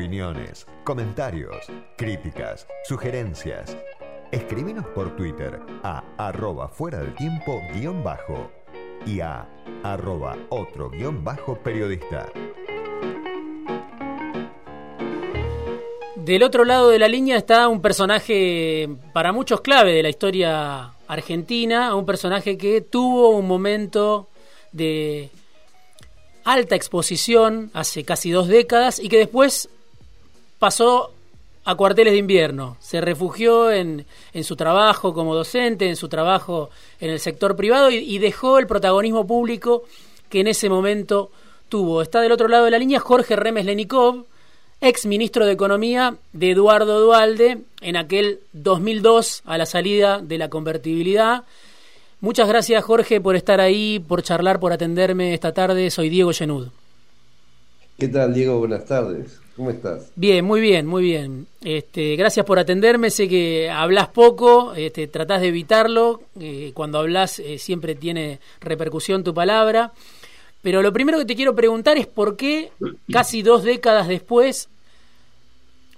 opiniones, comentarios, críticas, sugerencias. Escribinos por Twitter a arroba fuera del tiempo guion bajo y a arroba otro guion bajo periodista. Del otro lado de la línea está un personaje para muchos clave de la historia argentina, un personaje que tuvo un momento de alta exposición hace casi dos décadas y que después pasó a cuarteles de invierno. Se refugió en, en su trabajo como docente, en su trabajo en el sector privado y, dejó el protagonismo público que en ese momento tuvo. Está del otro lado de la línea Jorge Remes Lenikov, ex ministro de Economía de Eduardo Dualde en aquel 2002 a la salida de la convertibilidad Muchas gracias Jorge por estar ahí, por charlar, por atenderme esta tarde. Soy Diego Llenud. ¿Qué tal Diego? Buenas tardes. ¿Cómo estás? Bien, muy bien, muy bien. Este, gracias por atenderme. Sé que hablas poco, este, tratás de evitarlo. Eh, cuando hablas eh, siempre tiene repercusión tu palabra. Pero lo primero que te quiero preguntar es por qué casi dos décadas después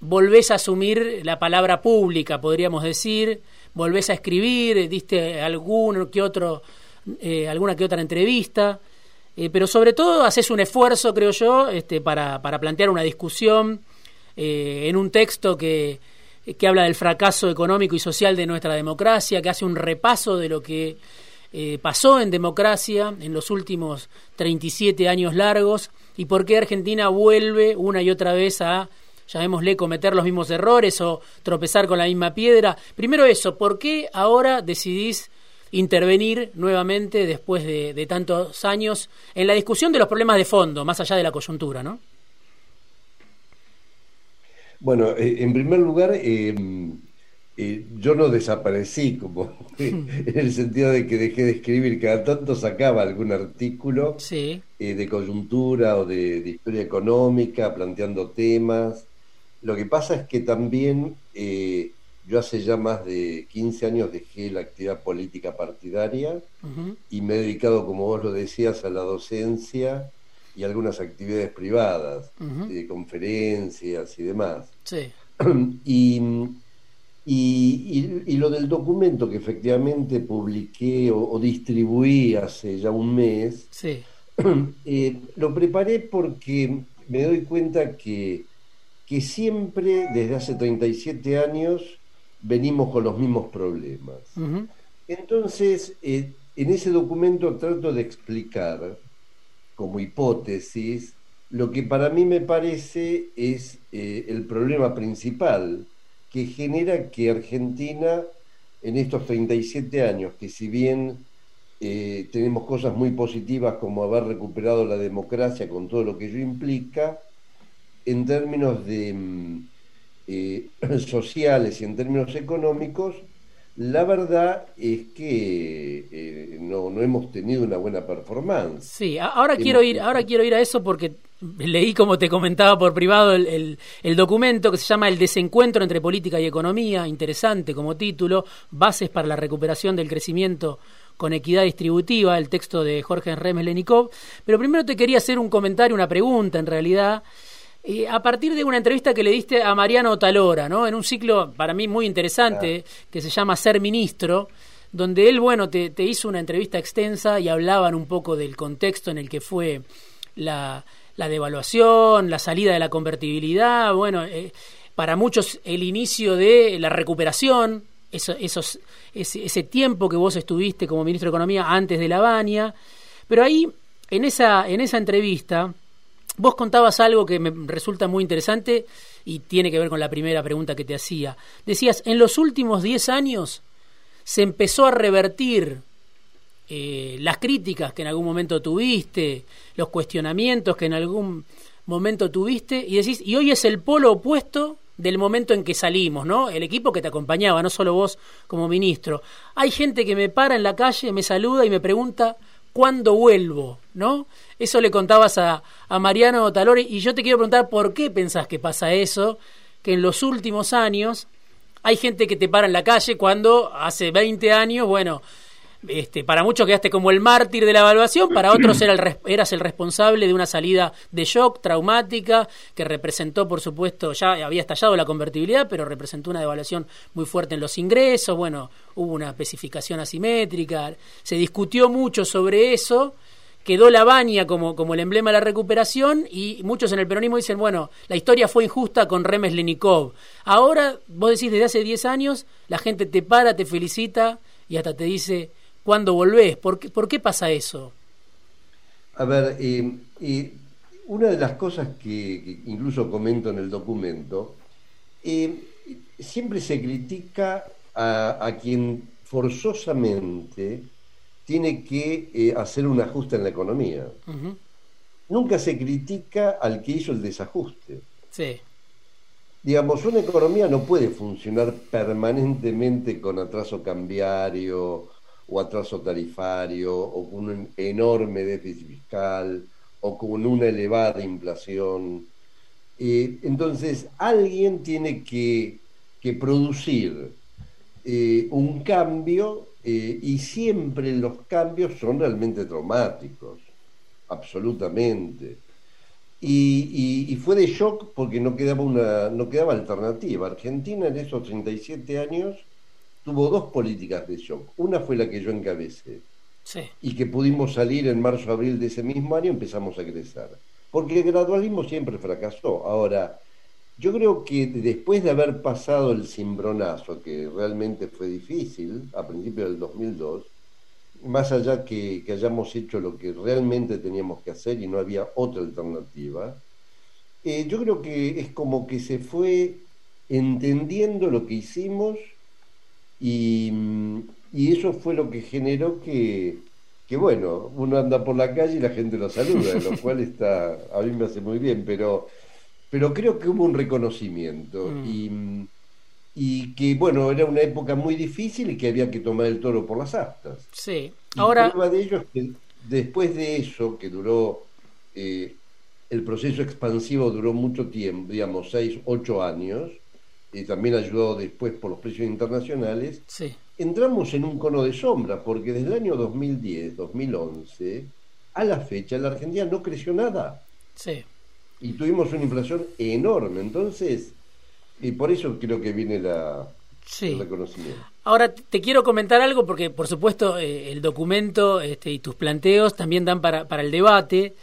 volvés a asumir la palabra pública, podríamos decir, volvés a escribir, diste algún que otro, eh, alguna que otra entrevista, eh, pero sobre todo haces un esfuerzo, creo yo, este, para, para plantear una discusión eh, en un texto que, que habla del fracaso económico y social de nuestra democracia, que hace un repaso de lo que pasó en democracia en los últimos 37 años largos y por qué Argentina vuelve una y otra vez a llamémosle, cometer los mismos errores o tropezar con la misma piedra. Primero eso, ¿por qué ahora decidís intervenir nuevamente después de, tantos años en la discusión de los problemas de fondo, más allá de la coyuntura, ¿no? Bueno, eh, en primer lugar, eh, eh, yo no desaparecí, como en el sentido de que dejé de escribir, cada tanto sacaba algún artículo de coyuntura o de, historia económica, planteando temas. Lo que pasa es que también eh, yo hace ya más de 15 años dejé la actividad política partidaria y me he dedicado, como vos lo decías, a la docencia y algunas actividades privadas, de conferencias y demás. y, lo del documento que efectivamente publiqué o, distribuí hace ya un mes, eh, lo preparé porque me doy cuenta que que siempre, desde hace 37 años, venimos con los mismos problemas. Entonces, eh, en ese documento trato de explicar, como hipótesis, lo que para mí me parece es eh, el problema principal que genera que Argentina, en estos 37 años, que si bien eh, tenemos cosas muy positivas como haber recuperado la democracia con todo lo que ello implica, en términos de, mm, eh, sociales y en términos económicos, la verdad es que eh, no, no, hemos tenido una buena performance. Sí, ahora quiero ir, ahora quiero ir a eso porque leí, como te comentaba por privado, el, el, documento que se llama El desencuentro entre política y economía, interesante como título, Bases para la recuperación del crecimiento con equidad distributiva, el texto de Jorge Remes Lenikov. Pero primero te quería hacer un comentario, una pregunta en realidad a partir de una entrevista que le diste a Mariano Talora, ¿no? En un ciclo para mí muy interesante que se llama Ser Ministro, donde él, bueno, te, hizo una entrevista extensa y hablaban un poco del contexto en el que fue la, devaluación, la salida de la convertibilidad, bueno, eh, para muchos el inicio de la recuperación, eso, esos, ese, ese, tiempo que vos estuviste como ministro de Economía antes de la Baña, pero ahí, en esa, en esa entrevista, Vos contabas algo que me resulta muy interesante y tiene que ver con la primera pregunta que te hacía. Decías, en los últimos 10 años se empezó a revertir eh, las críticas que en algún momento tuviste, los cuestionamientos que en algún momento tuviste, y decís, y hoy es el polo opuesto del momento en que salimos, ¿no? El equipo que te acompañaba, no solo vos como ministro. Hay gente que me para en la calle, me saluda y me pregunta cuándo vuelvo, ¿no? Eso le contabas a, a Mariano Talori y yo te quiero preguntar por qué pensás que pasa eso, que en los últimos años hay gente que te para en la calle cuando hace 20 años, bueno, este, para muchos quedaste como el mártir de la evaluación, para otros era el, eras el responsable de una salida de shock traumática que representó, por supuesto, ya había estallado la convertibilidad, pero representó una devaluación muy fuerte en los ingresos, bueno, hubo una especificación asimétrica, se discutió mucho sobre eso quedó la baña como, como el emblema de la recuperación y muchos en el peronismo dicen, bueno, la historia fue injusta con Remes Lenikov. Ahora, vos decís, desde hace 10 años, la gente te para, te felicita y hasta te dice, ¿cuándo volvés? ¿Por qué, por qué pasa eso? A ver, eh, eh, una de las cosas que, incluso comento en el documento, eh, siempre se critica a, a quien forzosamente tiene que eh, hacer un ajuste en la economía. Nunca se critica al que hizo el desajuste. Sí. Digamos, una economía no puede funcionar permanentemente con atraso cambiario o atraso tarifario o con un enorme déficit fiscal o con una elevada inflación. Eh, entonces, alguien tiene que, producir eh, un cambio eh, y siempre los cambios son realmente traumáticos, absolutamente. Y, fue de shock porque no quedaba, una, no quedaba alternativa. Argentina en esos 37 años tuvo dos políticas de shock. Una fue la que yo encabecé. Y que pudimos salir en marzo-abril de ese mismo año, empezamos a crecer. Porque el gradualismo siempre fracasó. Ahora, yo creo que después de haber pasado el cimbronazo, que realmente fue difícil a principios del 2002, más allá que, hayamos hecho lo que realmente teníamos que hacer y no había otra alternativa, eh, yo creo que es como que se fue entendiendo lo que hicimos y, y eso fue lo que generó que, que, bueno, uno anda por la calle y la gente lo saluda, lo cual está, a mí me hace muy bien, pero pero creo que hubo un reconocimiento mm. y, que, bueno, era una época muy difícil y que había que tomar el toro por las astas. Sí, ahora... prueba de ello es que después de eso, que duró, eh, el proceso expansivo duró mucho tiempo, digamos, seis, ocho años, y también ayudó después por los precios internacionales, sí. entramos en un cono de sombra, porque desde el año 2010, 2011, a la fecha la Argentina no creció nada. Sí y tuvimos una inflación enorme. Entonces, y por eso creo que viene la, el reconocimiento. Ahora te quiero comentar algo porque, por supuesto, eh, el documento este, y tus planteos también dan para, para el debate.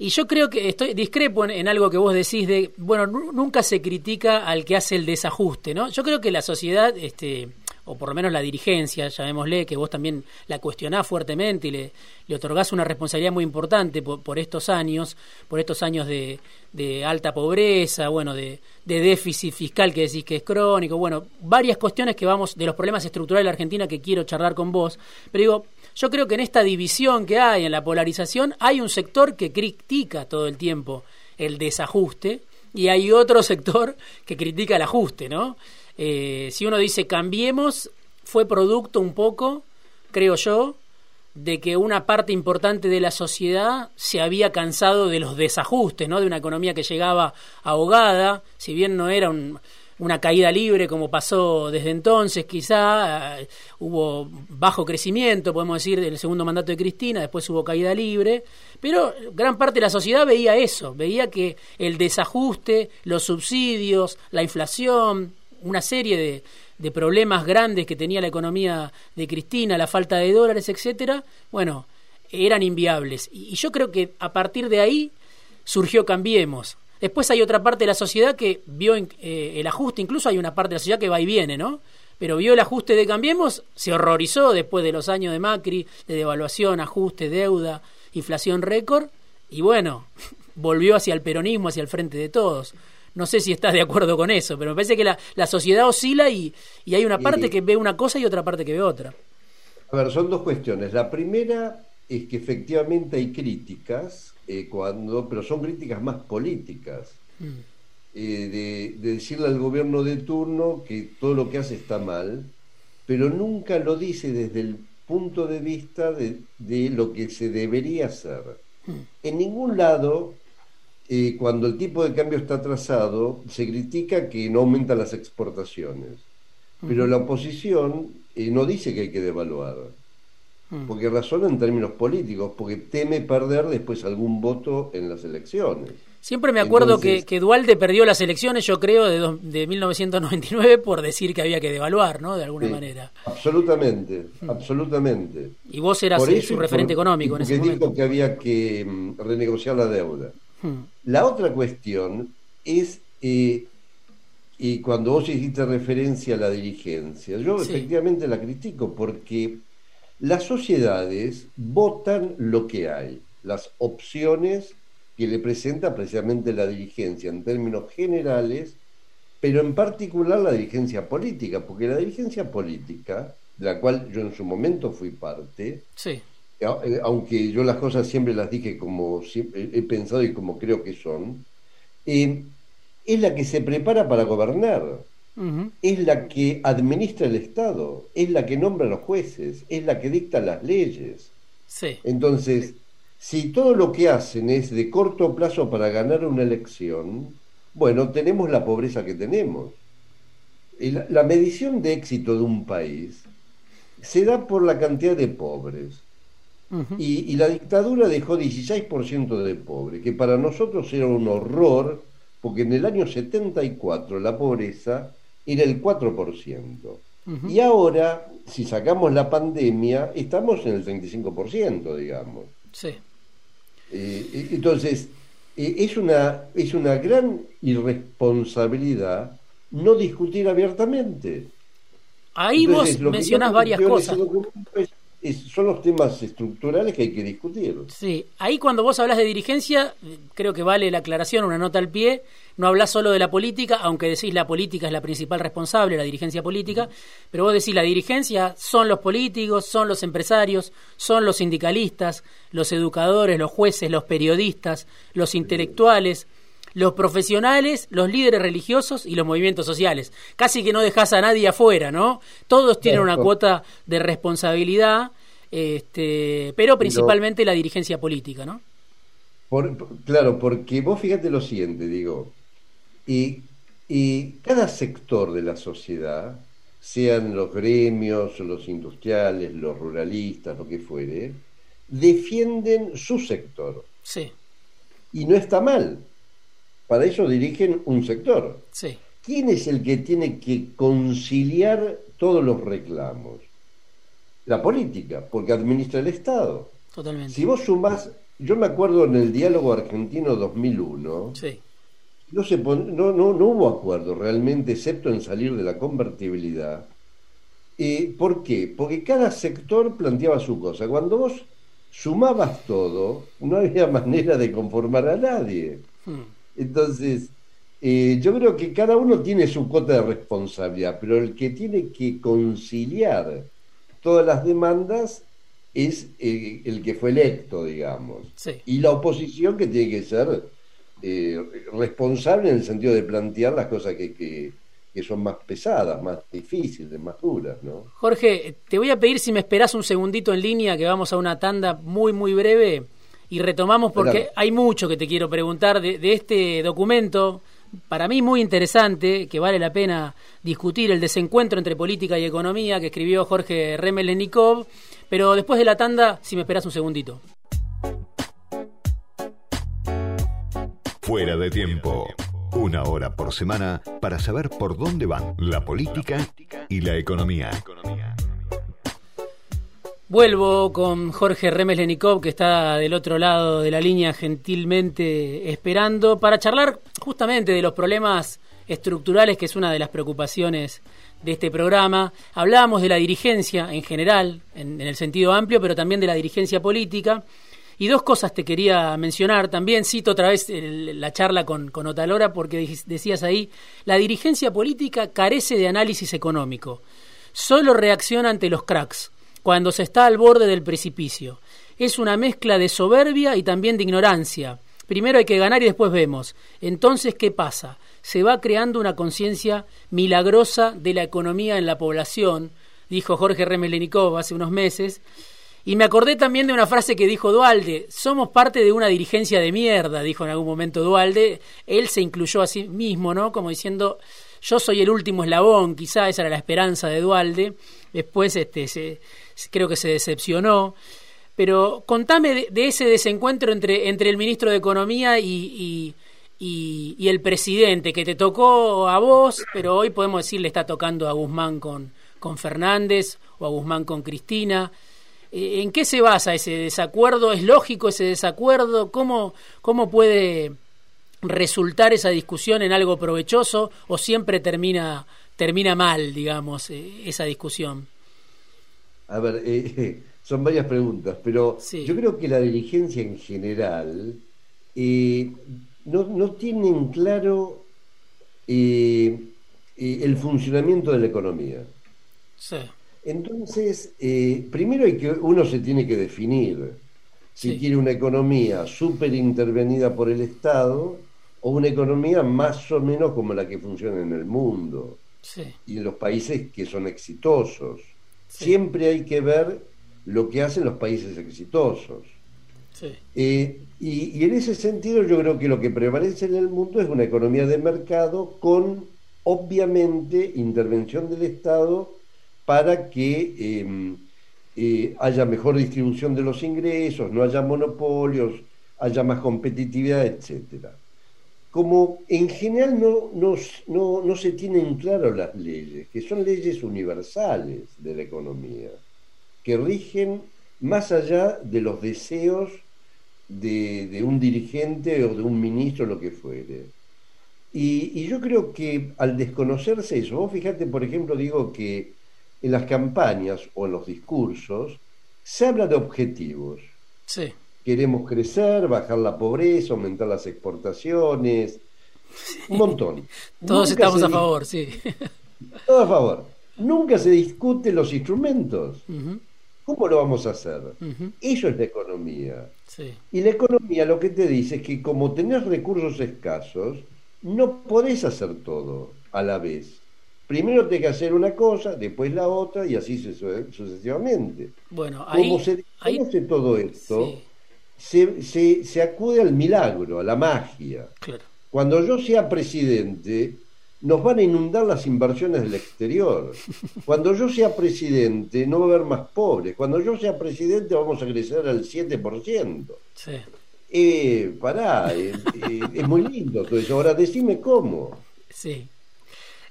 Y yo creo que estoy discrepo en, algo que vos decís de, bueno, nunca se critica al que hace el desajuste, ¿no? Yo creo que la sociedad, este, o por lo menos la dirigencia, llamémosle, que vos también la cuestionás fuertemente y le, le otorgás una responsabilidad muy importante por, estos años, por estos años de, de alta pobreza, bueno, de, de, déficit fiscal que decís que es crónico, bueno, varias cuestiones que vamos, de los problemas estructurales de la Argentina que quiero charlar con vos, pero digo, yo creo que en esta división que hay, en la polarización, hay un sector que critica todo el tiempo el desajuste y hay otro sector que critica el ajuste, ¿no? Eh, si uno dice cambiemos, fue producto un poco, creo yo, de que una parte importante de la sociedad se había cansado de los desajustes, ¿no? De una economía que llegaba ahogada, si bien no era una caída libre como pasó desde entonces, quizá eh, hubo bajo crecimiento, podemos decir, del segundo mandato de Cristina, después hubo caída libre, pero gran parte de la sociedad veía eso, veía que el desajuste, los subsidios, la inflación, una serie de, de problemas grandes que tenía la economía de Cristina, la falta de dólares, etcétera, bueno, eran inviables. Y, yo creo que a partir de ahí surgió Cambiemos. Después hay otra parte de la sociedad que vio eh, el ajuste, incluso hay una parte de la sociedad que va y viene, ¿no? Pero vio el ajuste de Cambiemos, se horrorizó después de los años de Macri, de devaluación, ajuste, deuda, inflación récord, y bueno, volvió hacia el peronismo, hacia el frente de todos. No sé si estás de acuerdo con eso, pero me parece que la, la sociedad oscila y, y, hay una parte que ve una cosa y otra parte que ve otra. A ver, son dos cuestiones. La primera es que efectivamente hay críticas, eh, cuando, pero son críticas más políticas. Mm. Eh, de, decirle al gobierno de turno que todo lo que hace está mal, pero nunca lo dice desde el punto de vista de, de lo que se debería hacer. Mm. En ningún lado eh, cuando el tipo de cambio está atrasado, se critica que no aumentan las exportaciones. Pero la oposición no dice que hay que devaluar. Mm. Porque razona en términos políticos, porque teme perder después algún voto en las elecciones. Siempre me acuerdo que, que, Dualde perdió las elecciones, yo creo, de, de 1999 por decir que había que devaluar, ¿no? De alguna manera. Absolutamente, mm. absolutamente. Y vos eras su referente económico en ese momento. Porque dijo que había que mm, renegociar la deuda. La otra cuestión es, eh, y cuando vos hiciste referencia a la dirigencia, yo efectivamente la critico porque las sociedades votan lo que hay, las opciones que le presenta precisamente la dirigencia en términos generales, pero en particular la dirigencia política, porque la dirigencia política, de la cual yo en su momento fui parte, sí. Eh, aunque yo las cosas siempre las dije como he pensado y como creo que son, eh, es la que se prepara para gobernar es la que administra el Estado, es la que nombra a los jueces, es la que dicta las leyes. Entonces, si todo lo que hacen es de corto plazo para ganar una elección, bueno, tenemos la pobreza que tenemos. la, medición de éxito de un país se da por la cantidad de pobres. y, y, la dictadura dejó 16% de pobres, que para nosotros era un horror, porque en el año 74 la pobreza era el 4%. Y ahora, si sacamos la pandemia, estamos en el 35%, digamos. Sí. Eh, entonces, eh, es, una, es una gran irresponsabilidad no discutir abiertamente. Ahí vos mencionás varias cosas son los temas estructurales que hay que discutir. Sí, ahí cuando vos hablas de dirigencia, creo que vale la aclaración, una nota al pie, no hablas solo de la política, aunque decís la política es la principal responsable, la dirigencia política, pero vos decís la dirigencia son los políticos, son los empresarios, son los sindicalistas, los educadores, los jueces, los periodistas, los intelectuales, los profesionales, los líderes religiosos y los movimientos sociales. Casi que no dejas a nadie afuera, ¿no? Todos tienen una cuota de responsabilidad, este, pero principalmente la dirigencia política, ¿no? claro, porque vos fíjate lo siguiente, digo, y, y cada sector de la sociedad, sean los gremios, los industriales, los ruralistas, lo que fuere, defienden su sector. Sí. Y no está mal, para eso dirigen un sector. Sí. ¿Quién es el que tiene que conciliar todos los reclamos? La política, porque administra el Estado. Totalmente. Si vos sumás, yo me acuerdo en el diálogo argentino 2001, sí. No, se no, no, no, hubo acuerdo realmente, excepto en salir de la convertibilidad. Eh, ¿Por qué? Porque cada sector planteaba su cosa. Cuando vos sumabas todo, no había manera de conformar a nadie. Hmm. Entonces, eh, yo creo que cada uno tiene su cuota de responsabilidad, pero el que tiene que conciliar todas las demandas es eh, el que fue electo, digamos. Y la oposición que tiene que ser eh, responsable en el sentido de plantear las cosas que, que, que, son más pesadas, más difíciles, más duras, ¿no? Jorge, te voy a pedir si me esperás un segundito en línea, que vamos a una tanda muy, muy breve y retomamos porque hay mucho que te quiero preguntar de, este documento, para mí muy interesante, que vale la pena discutir, el desencuentro entre política y economía que escribió Jorge Remelenikov, pero después de la tanda, si me esperas un segundito. Fuera de tiempo. Una hora por semana para saber por dónde van la política y la economía. Vuelvo con Jorge Remes que está del otro lado de la línea gentilmente esperando para charlar justamente de los problemas estructurales, que es una de las preocupaciones de este programa. Hablábamos de la dirigencia en general, en, el sentido amplio, pero también de la dirigencia política. Y dos cosas te quería mencionar. También cito otra vez la charla con, con Otalora porque decías ahí, la dirigencia política carece de análisis económico. Solo reacciona ante los cracks cuando se está al borde del precipicio. Es una mezcla de soberbia y también de ignorancia. Primero hay que ganar y después vemos. Entonces, ¿qué pasa? Se va creando una conciencia milagrosa de la economía en la población, dijo Jorge Remelenikov hace unos meses. Y me acordé también de una frase que dijo Dualde, somos parte de una dirigencia de mierda, dijo en algún momento Dualde. Él se incluyó a sí mismo, ¿no? Como diciendo, yo soy el último eslabón, quizá esa era la esperanza de Dualde. Después este, se, creo que se decepcionó. Pero contame de, ese desencuentro entre, entre el ministro de Economía y, y, el presidente, que te tocó a vos, pero hoy podemos decir le está tocando a Guzmán con, con Fernández o a Guzmán con Cristina. Eh, ¿En qué se basa ese desacuerdo? ¿Es lógico ese desacuerdo? ¿Cómo, cómo puede resultar esa discusión en algo provechoso o siempre termina, termina mal, digamos, eh, esa discusión? A ver, eh, son varias preguntas, pero yo creo que la dirigencia en general no, no, tienen claro el funcionamiento de la economía. Sí. Entonces, eh, primero hay que, uno se tiene que definir si quiere una economía súper intervenida por el Estado o una economía más o menos como la que funciona en el mundo y en los países que son exitosos. Siempre hay que ver lo que hacen los países exitosos. Eh, y, y, en ese sentido yo creo que lo que prevalece en el mundo es una economía de mercado con, obviamente, intervención del Estado para que em, eh, haya mejor distribución de los ingresos, no haya monopolios, haya más competitividad, etcétera. Como en general no, no, no, se tienen claro las leyes, que son leyes universales de la economía, que rigen más allá de los deseos de, un dirigente o de un ministro, lo que fuere. Y, y, yo creo que al desconocerse eso, vos fíjate, por ejemplo, digo que en las campañas o en los discursos se habla de objetivos. Sí. Queremos crecer, bajar la pobreza, aumentar las exportaciones, un montón. Todos estamos a favor, sí. Todos a favor. Nunca se discuten los instrumentos. ¿Cómo lo vamos a hacer? Eso es la economía. Sí. Y la economía lo que te dice es que como tenés recursos escasos, no podés hacer todo a la vez. Primero tenés que hacer una cosa, después la otra y así sucesivamente. Bueno, ahí, Como se desconoce todo esto, se, se, acude al milagro, a la magia. Cuando yo sea presidente, nos van a inundar las inversiones del exterior. Cuando yo sea presidente, no va a haber más pobres. Cuando yo sea presidente, vamos a crecer al 7%. Sí. Eh, pará, eh, eh, es muy lindo todo eso. Ahora decime cómo. Sí.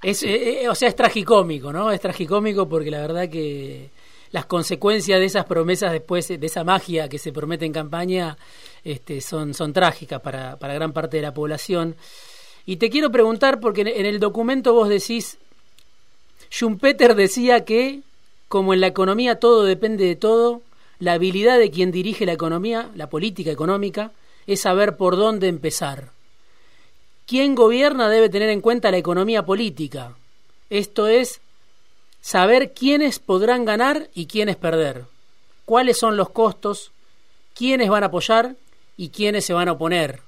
Es, eh, eh, o sea, es tragicómico, ¿no? Es tragicómico porque la verdad que las consecuencias de esas promesas después, de esa magia que se promete en campaña, este, son, son trágicas para, para gran parte de la población. Y te quiero preguntar, porque en el documento vos decís, Schumpeter decía que, como en la economía todo depende de todo, la habilidad de quien dirige la economía, la política económica, es saber por dónde empezar. Quien gobierna debe tener en cuenta la economía política. Esto es saber quiénes podrán ganar y quiénes perder, cuáles son los costos, quiénes van a apoyar y quiénes se van a oponer.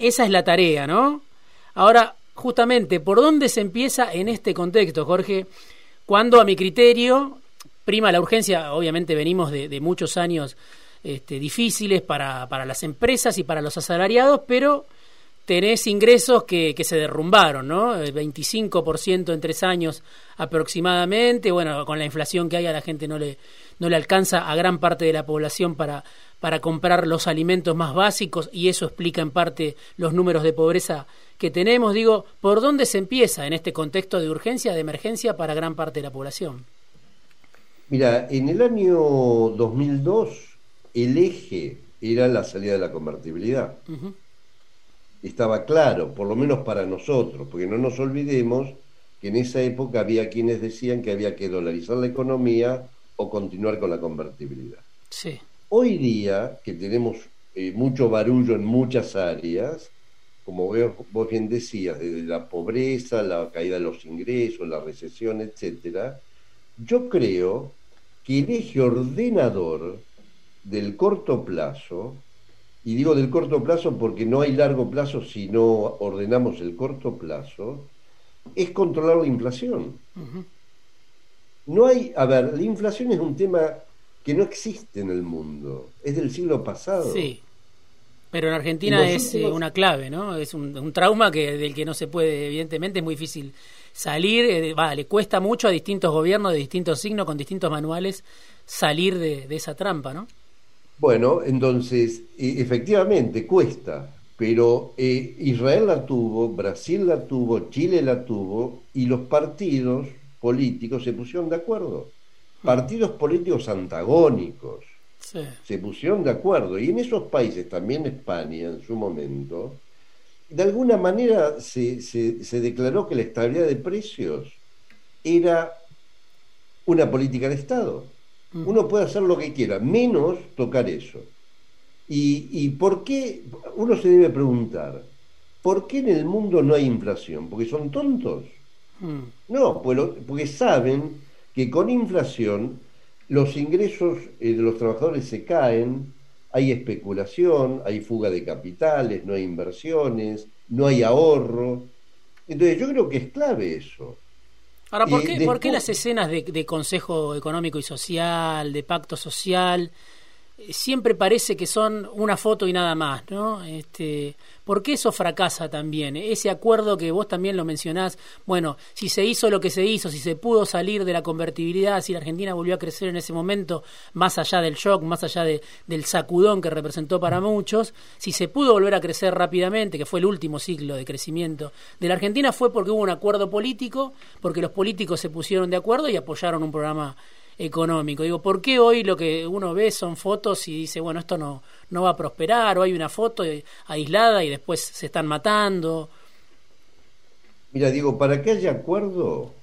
Esa es la tarea, ¿no? Ahora, justamente, ¿por dónde se empieza en este contexto, Jorge? Cuando a mi criterio prima la urgencia, obviamente venimos de, muchos años este, difíciles para, para las empresas y para los asalariados, pero tenés ingresos que, que se derrumbaron, ¿no? El 25% en tres años aproximadamente. Bueno, con la inflación que hay a la gente no le, no le alcanza a gran parte de la población para, para comprar los alimentos más básicos y eso explica en parte los números de pobreza que tenemos. Digo, ¿por dónde se empieza en este contexto de urgencia, de emergencia para gran parte de la población? Mira, en el año 2002 el eje era la salida de la convertibilidad estaba claro, por lo menos para nosotros, porque no nos olvidemos que en esa época había quienes decían que había que dolarizar la economía o continuar con la convertibilidad. Sí. Hoy día, que tenemos eh, mucho barullo en muchas áreas, como vos bien decías, desde la pobreza, la caída de los ingresos, la recesión, etcétera, yo creo que el eje ordenador del corto plazo y digo del corto plazo porque no hay largo plazo si no ordenamos el corto plazo, es controlar la inflación. No hay, a ver, la inflación es un tema que no existe en el mundo, es del siglo pasado. Sí. Pero en Argentina es eh, una clave, ¿no? Es un, trauma que del que no se puede, evidentemente, es muy difícil salir. Eh, le cuesta mucho a distintos gobiernos de distintos signos, con distintos manuales, salir de, esa trampa, ¿no? Bueno, entonces, e, efectivamente, cuesta. Pero eh, Israel la tuvo, Brasil la tuvo, Chile la tuvo, y los partidos políticos se pusieron de acuerdo. Partidos políticos antagónicos se pusieron de acuerdo. Y en esos países, también España en su momento, de alguna manera se, se, declaró que la estabilidad de precios era una política de Estado. Uno puede hacer lo que quiera, menos tocar eso. Y, y, por qué, uno se debe preguntar, ¿por qué en el mundo no hay inflación? ¿Porque son tontos? Mm. No, porque saben que con inflación los ingresos eh, de los trabajadores se caen, hay especulación, hay fuga de capitales, no hay inversiones, no hay ahorro. Entonces yo creo que es clave eso. Ahora, ¿por qué, ¿por qué las escenas de, de, Consejo Económico y Social, de Pacto Social, eh, siempre parece que son una foto y nada más, ¿no? Este, ¿Por qué eso fracasa también? Ese acuerdo que vos también lo mencionás, bueno, si se hizo lo que se hizo, si se pudo salir de la convertibilidad, si la Argentina volvió a crecer en ese momento, más allá del shock, más allá de, del sacudón que representó para muchos, si se pudo volver a crecer rápidamente, que fue el último ciclo de crecimiento de la Argentina, fue porque hubo un acuerdo político, porque los políticos se pusieron de acuerdo y apoyaron un programa económico. Digo, ¿por qué hoy lo que uno ve son fotos y dice, bueno, esto no, no va a prosperar, o hay una foto aislada y después se están matando? Mira, digo, para que haya acuerdo,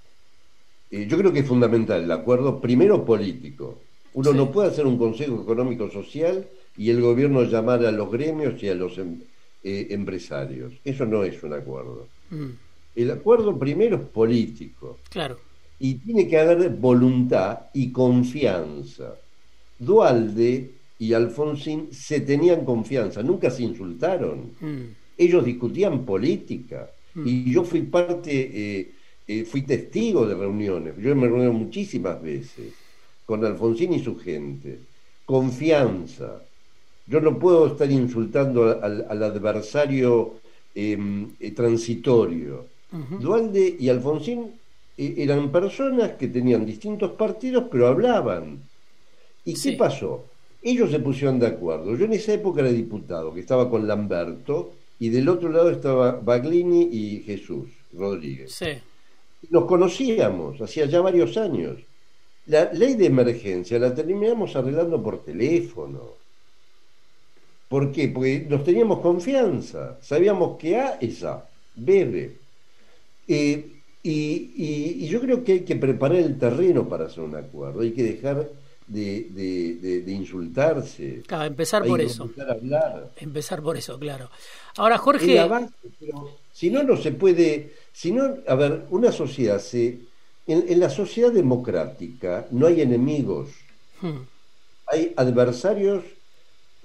eh, yo creo que es fundamental el acuerdo, primero político. Uno no puede hacer un Consejo Económico Social y el gobierno llamar a los gremios y a los em, eh, empresarios. Eso no es un acuerdo. Mm. El acuerdo primero es político. Claro y tiene que haber voluntad y confianza. Dualde y Alfonsín se tenían confianza, nunca se insultaron. Mm. Ellos discutían política mm. y yo fui parte, eh, eh, fui testigo de reuniones. Yo me reuní muchísimas veces con Alfonsín y su gente. Confianza. Yo no puedo estar insultando al, adversario em, eh, transitorio. Dualde y Alfonsín eran personas que tenían distintos partidos, pero hablaban. ¿Y qué pasó? Ellos se pusieron de acuerdo. Yo en esa época era diputado, que estaba con Lamberto, y del otro lado estaba Baglini y Jesús Rodríguez. Nos conocíamos, hacía ya varios años. La ley de emergencia la terminamos arreglando por teléfono. ¿Por qué? Porque nos teníamos confianza. Sabíamos que A es A, B, B. Eh, y, yo creo que hay que preparar el terreno para hacer un acuerdo, hay que dejar de, insultarse. Claro, empezar por eso. Empezar, a hablar. empezar por eso, claro. Ahora, Jorge... si no, no se puede... Si no, a ver, una sociedad se... En, la sociedad democrática no hay enemigos, hmm. hay adversarios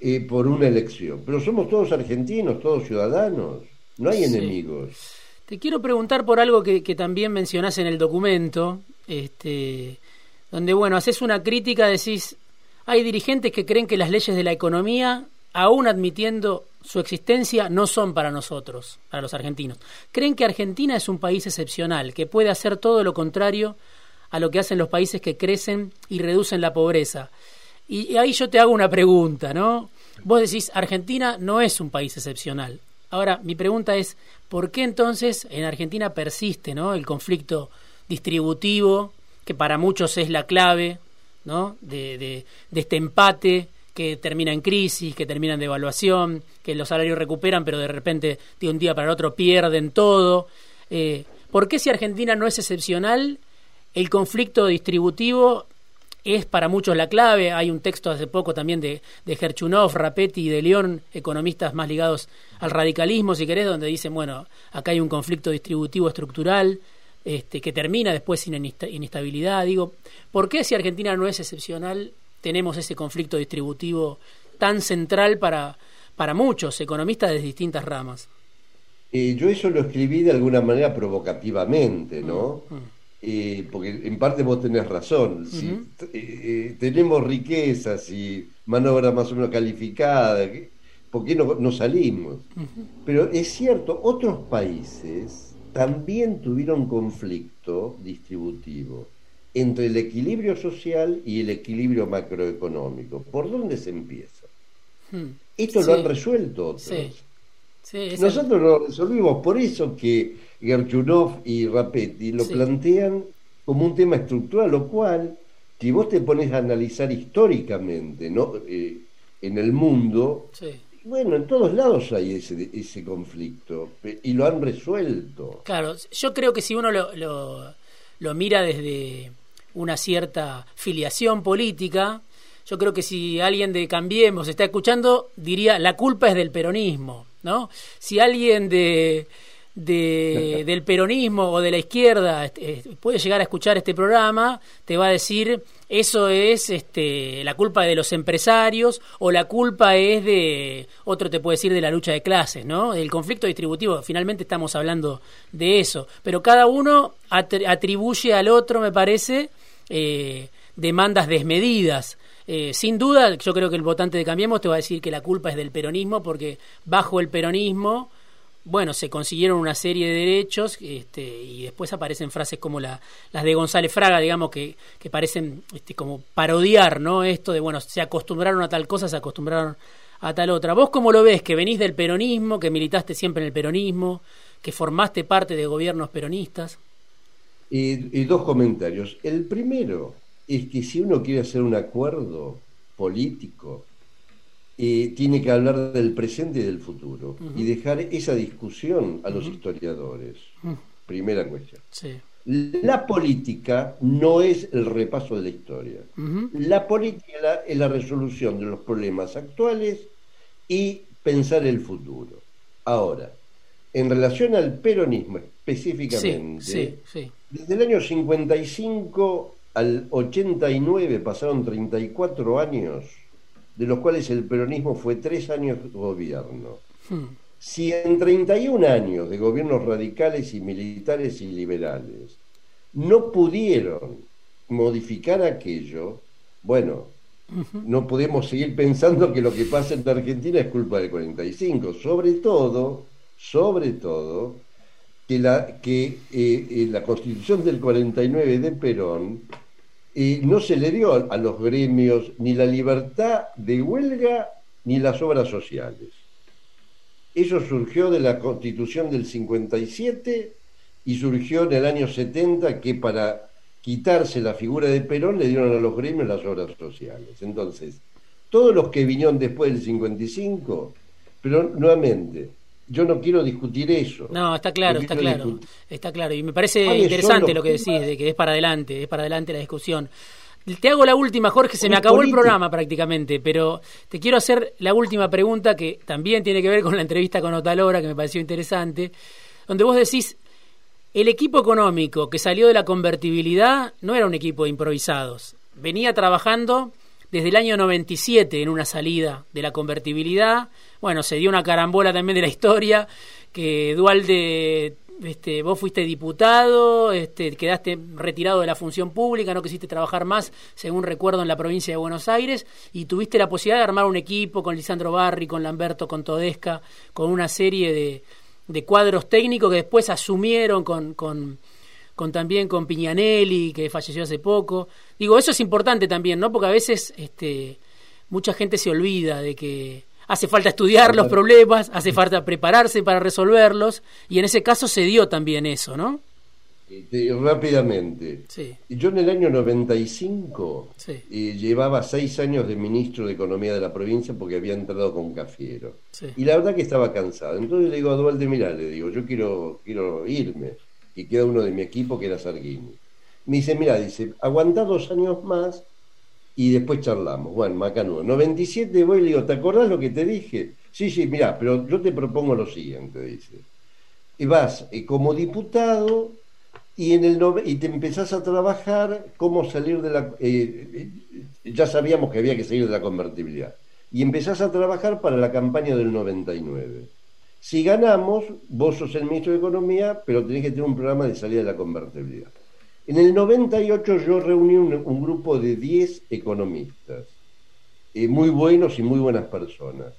eh, por una elección, pero somos todos argentinos, todos ciudadanos, no hay enemigos. Te quiero preguntar por algo que, también mencionás en el documento, este, donde, bueno, haces una crítica, decís, hay dirigentes que creen que las leyes de la economía, aún admitiendo su existencia, no son para nosotros, para los argentinos. Creen que Argentina es un país excepcional, que puede hacer todo lo contrario a lo que hacen los países que crecen y reducen la pobreza. Y ahí yo te hago una pregunta, ¿no? Vos decís, Argentina no es un país excepcional. Ahora, mi pregunta es, ¿por qué entonces en Argentina persiste ¿no? el conflicto distributivo, que para muchos es la clave ¿no? de, este empate que termina en crisis, que termina en devaluación, que los salarios recuperan, pero de repente de un día para el otro pierden todo? Eh, ¿Por qué si Argentina no es excepcional, el conflicto distributivo es para muchos la clave. Hay un texto hace poco también de, de Gerchunov, Rapetti y de León, economistas más ligados al radicalismo, si querés, donde dicen, bueno, acá hay un conflicto distributivo estructural este, que termina después sin inestabilidad. Digo, ¿por qué si Argentina no es excepcional tenemos ese conflicto distributivo tan central para, para muchos economistas de distintas ramas? Eh, yo eso lo escribí de alguna manera provocativamente, ¿no? Mm, mm. Eh, porque en parte vos tenés razón, si eh, eh, tenemos riquezas y mano más o menos calificada, ¿por qué no, salimos? Pero es cierto, otros países también tuvieron conflicto distributivo entre el equilibrio social y el equilibrio macroeconómico. ¿Por dónde se empieza? Hmm. Esto lo han resuelto otros. Nosotros lo resolvimos, por eso que Gerchunov y Rapetti lo plantean como un tema estructural, lo cual, si vos te pones a analizar históricamente ¿no? Eh, en el mundo, bueno, en todos lados hay ese, ese conflicto y lo han resuelto. Claro, yo creo que si uno lo, lo mira desde una cierta filiación política, yo creo que si alguien de Cambiemos está escuchando, diría la culpa es del peronismo, ¿no? Si alguien de, del peronismo o de la izquierda este, puede llegar a escuchar este programa, te va a decir eso es este, la culpa de los empresarios o la culpa es de, otro te puede decir de la lucha de clases, ¿no? El conflicto distributivo, finalmente estamos hablando de eso, pero cada uno atribuye al otro, me parece, eh, demandas desmedidas. Eh, sin duda, yo creo que el votante de Cambiemos te va a decir que la culpa es del peronismo, porque bajo el peronismo, bueno, se consiguieron una serie de derechos este, y después aparecen frases como la, las de González Fraga, digamos, que, que parecen este, como parodiar, ¿no? Esto de, bueno, se acostumbraron a tal cosa, se acostumbraron a tal otra. ¿Vos cómo lo ves? Que venís del peronismo, que militaste siempre en el peronismo, que formaste parte de gobiernos peronistas. y dos comentarios. El primero, es que si uno quiere hacer un acuerdo político, eh, tiene que hablar del presente y del futuro y dejar esa discusión a los historiadores. Primera cuestión. La política no es el repaso de la historia. La política es la resolución de los problemas actuales y pensar el futuro. Ahora, en relación al peronismo específicamente, desde el año 55 al 89 pasaron 34 años, de los cuales el peronismo fue tres años de gobierno. Hmm. Si en 31 años de gobiernos radicales y militares y liberales no pudieron modificar aquello, bueno, no podemos seguir pensando que lo que pasa en Argentina es culpa del 45, sobre todo, sobre todo, que la, que, eh, eh, la constitución del 49 de Perón no se le dio a los gremios ni la libertad de huelga ni las obras sociales. Eso surgió de la constitución del 57 y surgió en el año 70 que para quitarse la figura de Perón le dieron a los gremios las obras sociales. Entonces, todos los que vinieron después del 55, pero nuevamente, yo no quiero discutir eso. No, está claro, está claro. Está claro. Y me parece interesante lo que decís, de que es para adelante, es para adelante la discusión. Te hago la última, Jorge, se me acabó el programa prácticamente, pero te quiero hacer la última pregunta que también tiene que ver con la entrevista con Otalora, que me pareció interesante, donde vos decís, el equipo económico que salió de la convertibilidad no era un equipo de improvisados, venía trabajando desde el año 97 en una salida de la convertibilidad. Bueno, se dio una carambola también de la historia, que Dualde, este, vos fuiste diputado, este, quedaste retirado de la función pública, no quisiste trabajar más, según recuerdo, en la provincia de Buenos Aires, y tuviste la posibilidad de armar un equipo con Lisandro Barri, con Lamberto, con Todesca, con una serie de, de cuadros técnicos que después asumieron con, con con también con Piñanelli, que falleció hace poco. Digo, eso es importante también, ¿no? Porque a veces este, mucha gente se olvida de que hace falta estudiar los problemas, hace falta prepararse para resolverlos, y en ese caso se dio también eso, ¿no? Rápidamente. Sí. Yo en el año 95 eh, llevaba seis años de ministro de Economía de la provincia porque había entrado con Cafiero. Y la verdad que estaba cansado. Entonces le digo a Dualde, mirá, le digo, yo quiero, quiero irme y queda uno de mi equipo que era Sarguini. Me dice, mira, dice, aguanta dos años más y después charlamos. Bueno, Macanudo. 97 voy y le digo, ¿te acordás lo que te dije? Sí, sí, mira, pero yo te propongo lo siguiente, dice. Y vas eh, como diputado y, en el y te empezás a trabajar cómo salir de la... Eh, ya sabíamos que había que salir de la convertibilidad. Y empezás a trabajar para la campaña del 99. Si ganamos, vos sos el ministro de Economía, pero tenés que tener un programa de salida de la convertibilidad. En el 98 yo reuní un, grupo de 10 economistas, eh, muy buenos y muy buenas personas.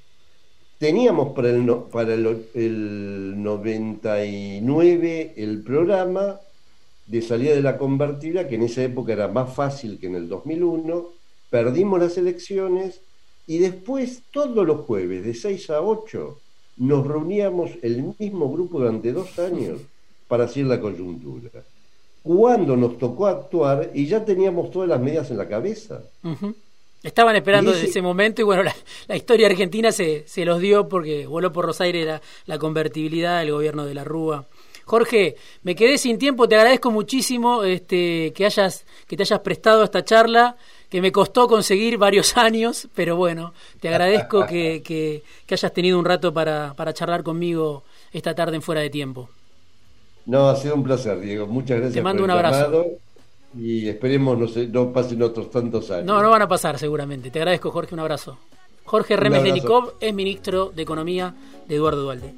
teníamos para el, el, el 99 el programa de salida de la convertible, que en esa época era más fácil que en el 2001, perdimos las elecciones y después todos los jueves de 6 a 8 nos reuníamos el mismo grupo durante dos años para hacer la coyuntura. Cuando nos tocó actuar y ya teníamos todas las medidas en la cabeza. Estaban esperando desde ese momento y bueno, la, historia argentina se, se, los dio porque voló por los aires la, la convertibilidad del gobierno de la Rúa. Jorge, me quedé sin tiempo, te agradezco muchísimo este, que, hayas, que te hayas prestado a esta charla, que me costó conseguir varios años, pero bueno, te agradezco que, que, hayas tenido un rato para, para charlar conmigo esta tarde en Fuera de Tiempo. No, ha sido un placer, Diego. Muchas gracias. Te mando un abrazo. Y esperemos no, no pasen otros tantos años. No, no van a pasar seguramente. Te agradezco, Jorge. Un abrazo. Jorge Remes Lenikov es ministro de Economía de Eduardo Dualde.